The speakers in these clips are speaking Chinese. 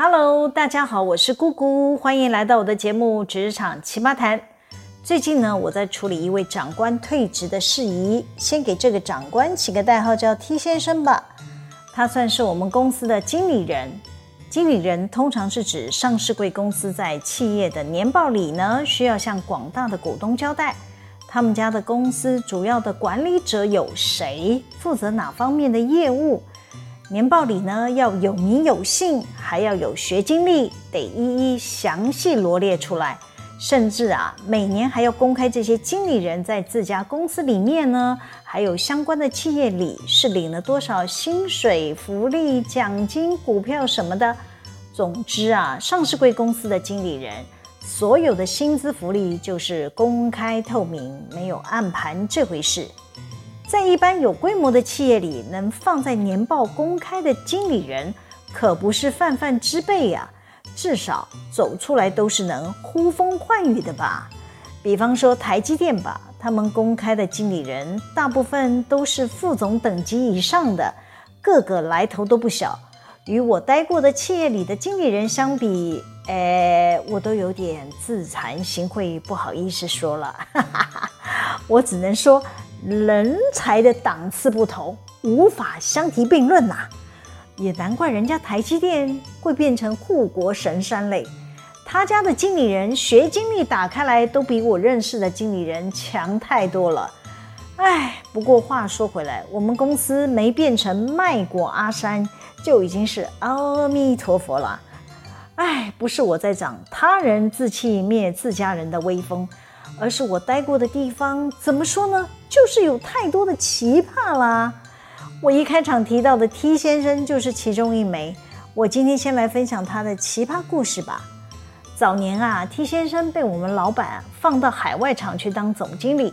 Hello，大家好，我是姑姑，欢迎来到我的节目《职场奇葩谈》。最近呢，我在处理一位长官退职的事宜，先给这个长官起个代号叫 T 先生吧。他算是我们公司的经理人。经理人通常是指上市贵公司在企业的年报里呢，需要向广大的股东交代，他们家的公司主要的管理者有谁，负责哪方面的业务。年报里呢，要有名有姓，还要有学经历，得一一详细罗列出来。甚至啊，每年还要公开这些经理人在自家公司里面呢，还有相关的企业里是领了多少薪水、福利、奖金、股票什么的。总之啊，上市贵公司的经理人所有的薪资福利就是公开透明，没有暗盘这回事。在一般有规模的企业里，能放在年报公开的经理人，可不是泛泛之辈呀。至少走出来都是能呼风唤雨的吧。比方说台积电吧，他们公开的经理人大部分都是副总等级以上的，个个来头都不小。与我待过的企业里的经理人相比，诶，我都有点自惭形秽，不好意思说了。我只能说。人才的档次不同，无法相提并论呐、也难怪人家台积电会变成护国神山嘞。他家的经理人学经历打开来，都比我认识的经理人强太多了。哎，不过话说回来，我们公司没变成卖国阿三，就已经是阿弥陀佛了。哎，不是我在长他人志气灭自家人的威风。而是我待过的地方，怎么说呢？就是有太多的奇葩啦。我一开场提到的 T 先生就是其中一枚。我今天先来分享他的奇葩故事吧。早年啊，T 先生被我们老板放到海外厂去当总经理。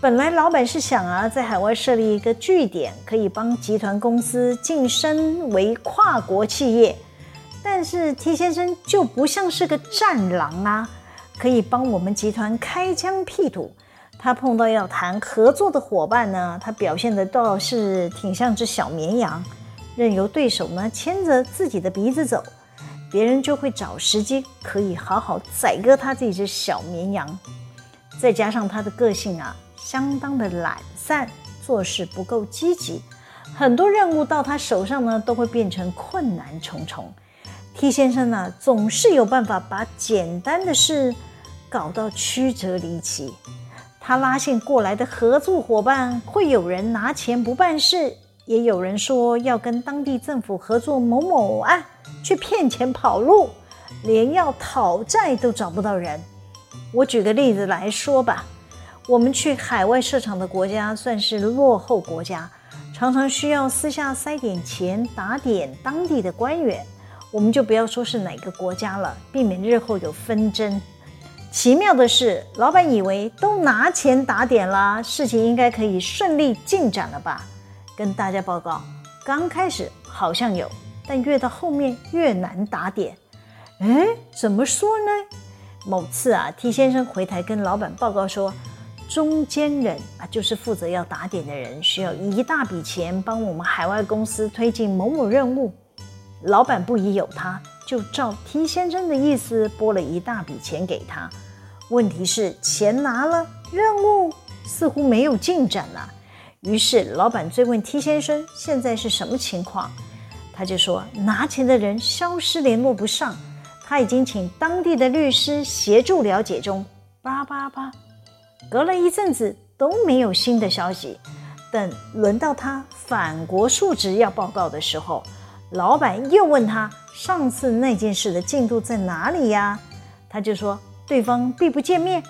本来老板是想啊，在海外设立一个据点，可以帮集团公司晋升为跨国企业。但是 T 先生就不像是个战狼啊。可以帮我们集团开疆辟土，他碰到要谈合作的伙伴呢，他表现的倒是挺像只小绵羊，任由对手呢牵着自己的鼻子走，别人就会找时机可以好好宰割他这只小绵羊。再加上他的个性啊，相当的懒散，做事不够积极，很多任务到他手上呢，都会变成困难重重。T 先生呢，总是有办法把简单的事。搞到曲折离奇，他拉线过来的合作伙伴，会有人拿钱不办事，也有人说要跟当地政府合作某某案，去骗钱跑路，连要讨债都找不到人。我举个例子来说吧，我们去海外设厂的国家算是落后国家，常常需要私下塞点钱打点当地的官员，我们就不要说是哪个国家了，避免日后有纷争。奇妙的是，老板以为都拿钱打点了，事情应该可以顺利进展了吧？跟大家报告，刚开始好像有，但越到后面越难打点。哎，怎么说呢？某次啊，T 先生回台跟老板报告说，中间人啊，就是负责要打点的人，需要一大笔钱帮我们海外公司推进某某任务。老板不疑有他。就照 T 先生的意思拨了一大笔钱给他，问题是钱拿了，任务似乎没有进展啊。于是老板追问 T 先生现在是什么情况，他就说拿钱的人消失联络不上，他已经请当地的律师协助了解中。叭叭叭，隔了一阵子都没有新的消息，等轮到他返国述职要报告的时候，老板又问他。上次那件事的进度在哪里呀？他就说对方必不见面。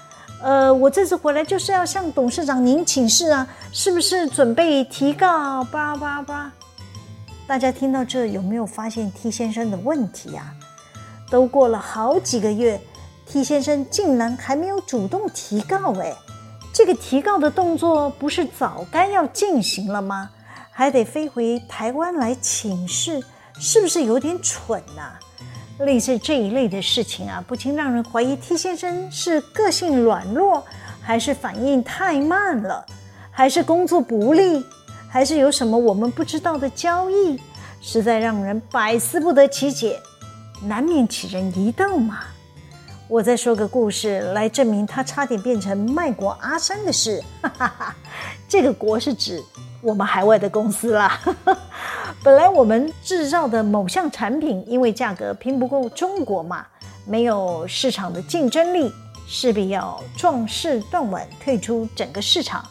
呃，我这次回来就是要向董事长您请示啊，是不是准备提告？叭叭叭。大家听到这有没有发现 T 先生的问题呀？都过了好几个月，T 先生竟然还没有主动提告哎，这个提告的动作不是早该要进行了吗？还得飞回台湾来请示。是不是有点蠢呐、类似这一类的事情啊，不禁让人怀疑 T 先生是个性软弱，还是反应太慢了，还是工作不力，还是有什么我们不知道的交易，实在让人百思不得其解。难免起人疑窦嘛。我再说个故事来证明他差点变成卖国阿三的事。哈哈哈，这个国是指我们海外的公司啦。本来我们制造的某项产品，因为价格拼不过中国嘛，没有市场的竞争力，势必要壮士断腕，退出整个市场。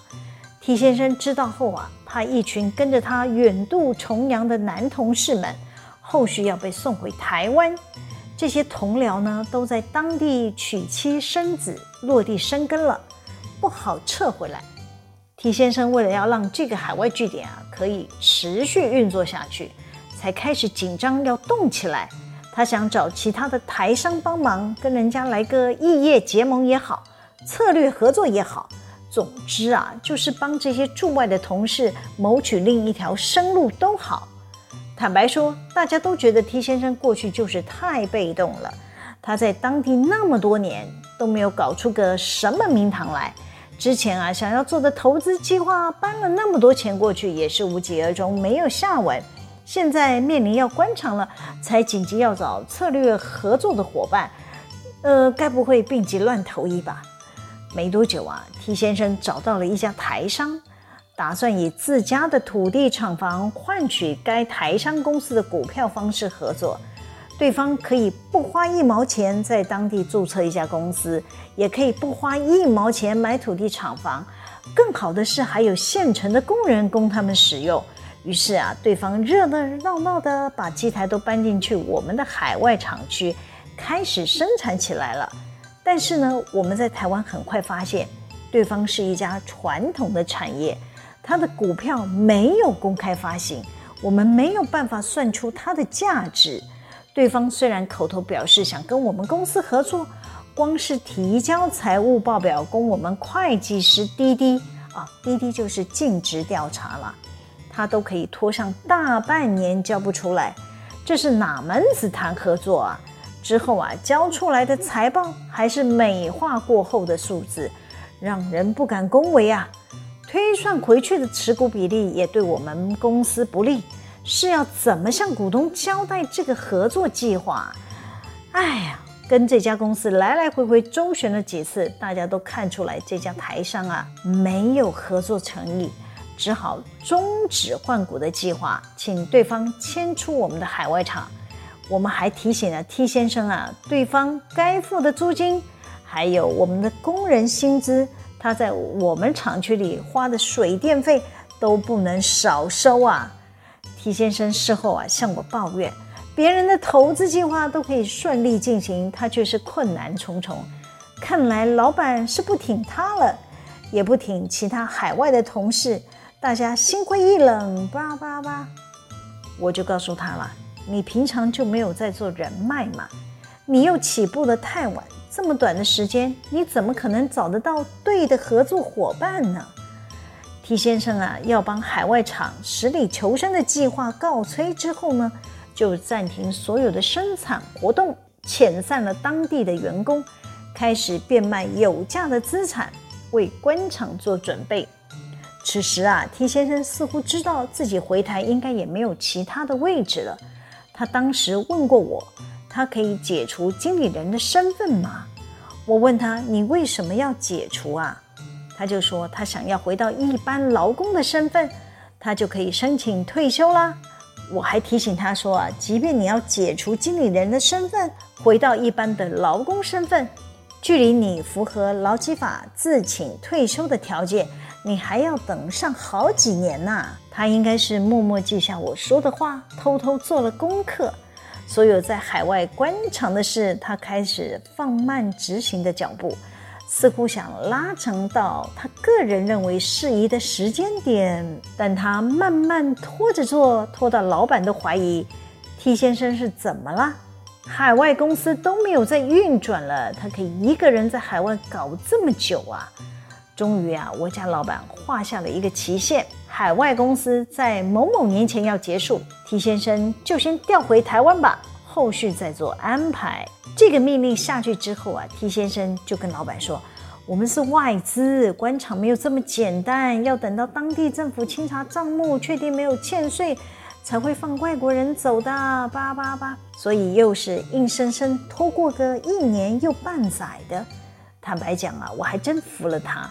T 先生知道后啊，怕一群跟着他远渡重洋的男同事们，后续要被送回台湾。这些同僚呢，都在当地娶妻生子，落地生根了，不好撤回来。T 先生为了要让这个海外据点啊可以持续运作下去，才开始紧张要动起来。他想找其他的台商帮忙，跟人家来个异业结盟也好，策略合作也好。总之啊，就是帮这些驻外的同事谋取另一条生路都好。坦白说，大家都觉得 T 先生过去就是太被动了。他在当地那么多年都没有搞出个什么名堂来。之前啊，想要做的投资计划搬了那么多钱过去，也是无疾而终，没有下文。现在面临要关厂了，才紧急要找策略合作的伙伴。呃，该不会病急乱投医吧？没多久啊，T 先生找到了一家台商。打算以自家的土地厂房换取该台商公司的股票方式合作，对方可以不花一毛钱在当地注册一家公司，也可以不花一毛钱买土地厂房，更好的是还有现成的工人供他们使用。于是啊，对方热热闹闹的把机台都搬进去我们的海外厂区，开始生产起来了。但是呢，我们在台湾很快发现，对方是一家传统的产业。它的股票没有公开发行，我们没有办法算出它的价值。对方虽然口头表示想跟我们公司合作，光是提交财务报表供我们会计师滴滴啊，滴滴就是尽职调查了，他都可以拖上大半年交不出来，这是哪门子谈合作啊？之后啊，交出来的财报还是美化过后的数字，让人不敢恭维啊。推算回去的持股比例也对我们公司不利，是要怎么向股东交代这个合作计划？哎呀，跟这家公司来来回回周旋了几次，大家都看出来这家台商啊没有合作诚意，只好终止换股的计划，请对方迁出我们的海外厂。我们还提醒了 T 先生啊，对方该付的租金，还有我们的工人薪资。他在我们厂区里花的水电费都不能少收啊！T 先生事后啊向我抱怨，别人的投资计划都可以顺利进行，他却是困难重重。看来老板是不挺他了，也不挺其他海外的同事，大家心灰意冷。吧吧吧，我就告诉他了，你平常就没有在做人脉嘛，你又起步的太晚。这么短的时间，你怎么可能找得到对的合作伙伴呢？T 先生啊，要帮海外厂死里求生的计划告吹之后呢，就暂停所有的生产活动，遣散了当地的员工，开始变卖有价的资产，为关厂做准备。此时啊，T 先生似乎知道自己回台应该也没有其他的位置了。他当时问过我。他可以解除经理人的身份吗？我问他：“你为什么要解除啊？”他就说：“他想要回到一般劳工的身份，他就可以申请退休啦。”我还提醒他说：“啊，即便你要解除经理人的身份，回到一般的劳工身份，距离你符合劳基法自请退休的条件，你还要等上好几年呢。”他应该是默默记下我说的话，偷偷做了功课。所有在海外官场的事，他开始放慢执行的脚步，似乎想拉长到他个人认为适宜的时间点。但他慢慢拖着做，拖到老板都怀疑 T 先生是怎么了？海外公司都没有在运转了，他可以一个人在海外搞这么久啊？终于啊，我家老板画下了一个期限，海外公司在某某年前要结束，T 先生就先调回台湾吧，后续再做安排。这个命令下去之后啊，T 先生就跟老板说：“我们是外资，官场没有这么简单，要等到当地政府清查账目，确定没有欠税，才会放外国人走的，叭叭叭。所以又是硬生生拖过个一年又半载的。坦白讲啊，我还真服了他。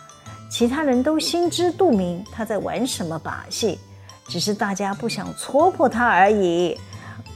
其他人都心知肚明他在玩什么把戏，只是大家不想戳破他而已。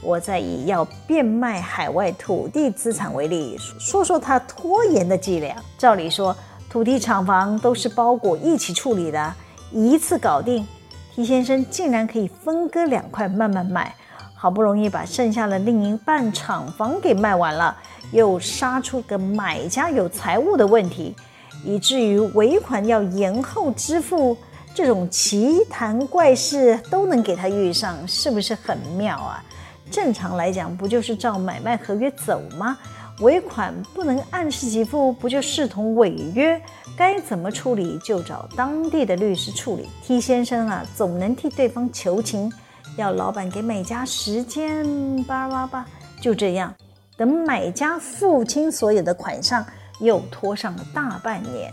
我再以要变卖海外土地资产为例，说说他拖延的伎俩。照理说，土地厂房都是包裹一起处理的，一次搞定。T 先生竟然可以分割两块慢慢卖，好不容易把剩下的另一半厂房给卖完了，又杀出个买家有财务的问题，以至于尾款要延后支付，这种奇谈怪事都能给他遇上，是不是很妙啊？正常来讲，不就是照买卖合约走吗？尾款不能按时给付，不就视同违约？该怎么处理就找当地的律师处理。T 先生啊，总能替对方求情，要老板给买家时间，叭叭叭，就这样，等买家付清所有的款项，又拖上了大半年。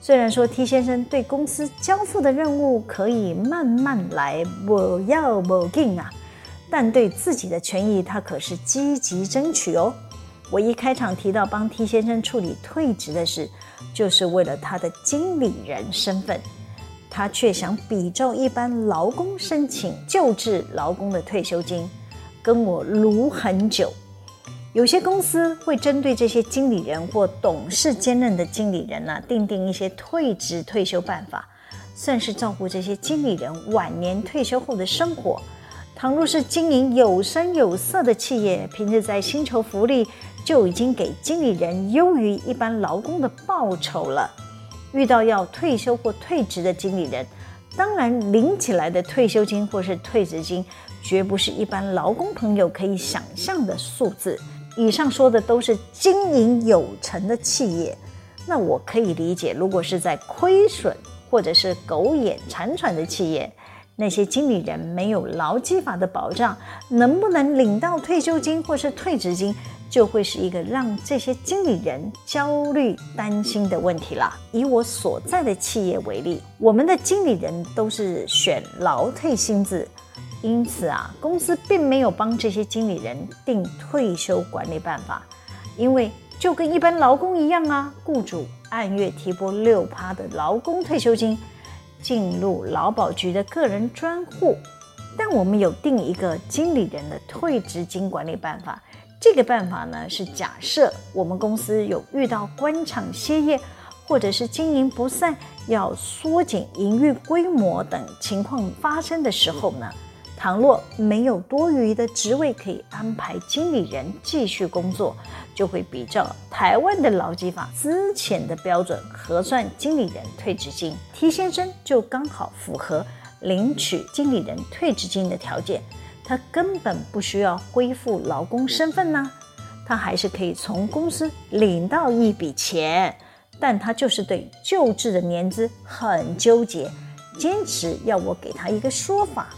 虽然说 T 先生对公司交付的任务可以慢慢来，不要不紧啊，但对自己的权益，他可是积极争取哦。我一开场提到帮 T 先生处理退职的事，就是为了他的经理人身份，他却想比照一般劳工申请救治劳工的退休金，跟我撸很久。有些公司会针对这些经理人或董事兼任的经理人呢、啊，订定一些退职退休办法，算是照顾这些经理人晚年退休后的生活。倘若是经营有声有色的企业，平日在薪酬福利。就已经给经理人优于一般劳工的报酬了。遇到要退休或退职的经理人，当然领起来的退休金或是退职金，绝不是一般劳工朋友可以想象的数字。以上说的都是经营有成的企业，那我可以理解，如果是在亏损或者是苟延残喘的企业，那些经理人没有劳基法的保障，能不能领到退休金或是退职金？就会是一个让这些经理人焦虑担心的问题了。以我所在的企业为例，我们的经理人都是选劳退薪制，因此啊，公司并没有帮这些经理人定退休管理办法，因为就跟一般劳工一样啊，雇主按月提拨六趴的劳工退休金进入劳保局的个人专户，但我们有定一个经理人的退职金管理办法。这个办法呢，是假设我们公司有遇到关厂歇业，或者是经营不善，要缩减营运规模等情况发生的时候呢，倘若没有多余的职位可以安排经理人继续工作，就会比照台湾的劳基法资遣的标准核算经理人退职金。T 先生就刚好符合领取经理人退职金的条件。他根本不需要恢复劳工身份呢，他还是可以从公司领到一笔钱，但他就是对旧制的年资很纠结，坚持要我给他一个说法。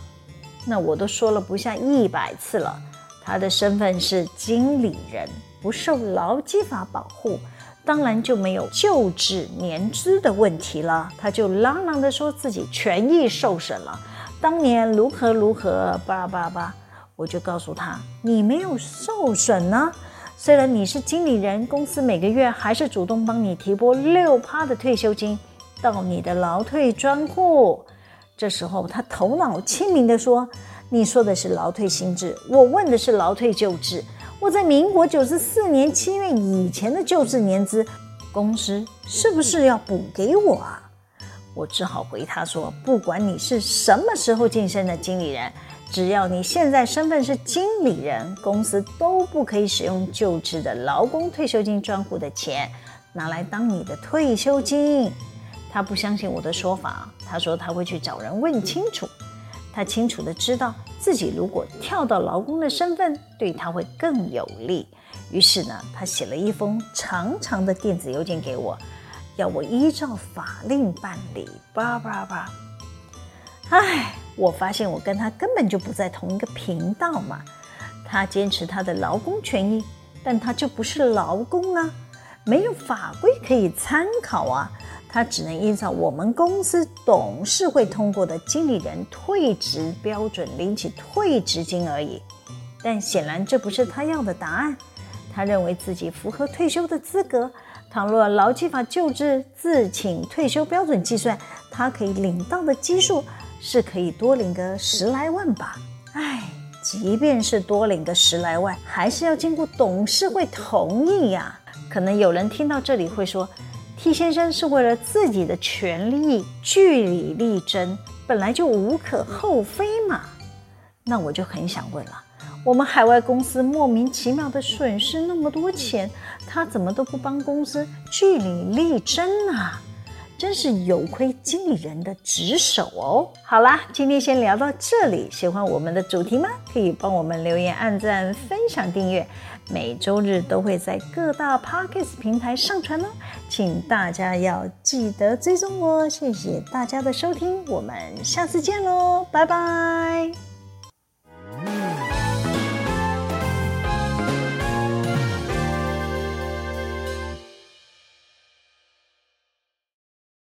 那我都说了不下一百次了，他的身份是经理人，不受劳基法保护，当然就没有旧制年资的问题了。他就嚷嚷的说自己权益受损了。当年如何如何，叭叭叭，我就告诉他，你没有受损呢。虽然你是经理人，公司每个月还是主动帮你提拨六趴的退休金到你的劳退专户。这时候他头脑清明地说：“你说的是劳退新制，我问的是劳退旧制。我在民国九十四年七月以前的旧制年资，公司是不是要补给我啊？”我只好回他说：“不管你是什么时候晋升的经理人，只要你现在身份是经理人，公司都不可以使用旧制的劳工退休金专户的钱拿来当你的退休金。”他不相信我的说法，他说他会去找人问清楚。他清楚地知道自己如果跳到劳工的身份，对他会更有利。于是呢，他写了一封长长的电子邮件给我。要我依照法令办理，叭叭叭。唉，我发现我跟他根本就不在同一个频道嘛。他坚持他的劳工权益，但他就不是劳工啊，没有法规可以参考啊。他只能依照我们公司董事会通过的经理人退职标准领取退职金而已。但显然这不是他要的答案。他认为自己符合退休的资格。倘若劳基法救治自请退休标准计算，他可以领到的基数是可以多领个十来万吧。唉，即便是多领个十来万，还是要经过董事会同意呀。可能有人听到这里会说，T 先生是为了自己的权利据理力争，本来就无可厚非嘛。那我就很想问了。我们海外公司莫名其妙的损失那么多钱，他怎么都不帮公司据理力争呢？真是有亏经理人的职守哦。好啦，今天先聊到这里。喜欢我们的主题吗？可以帮我们留言、按赞、分享、订阅。每周日都会在各大 Podcast 平台上传哦，请大家要记得追踪我。谢谢大家的收听，我们下次见喽，拜拜。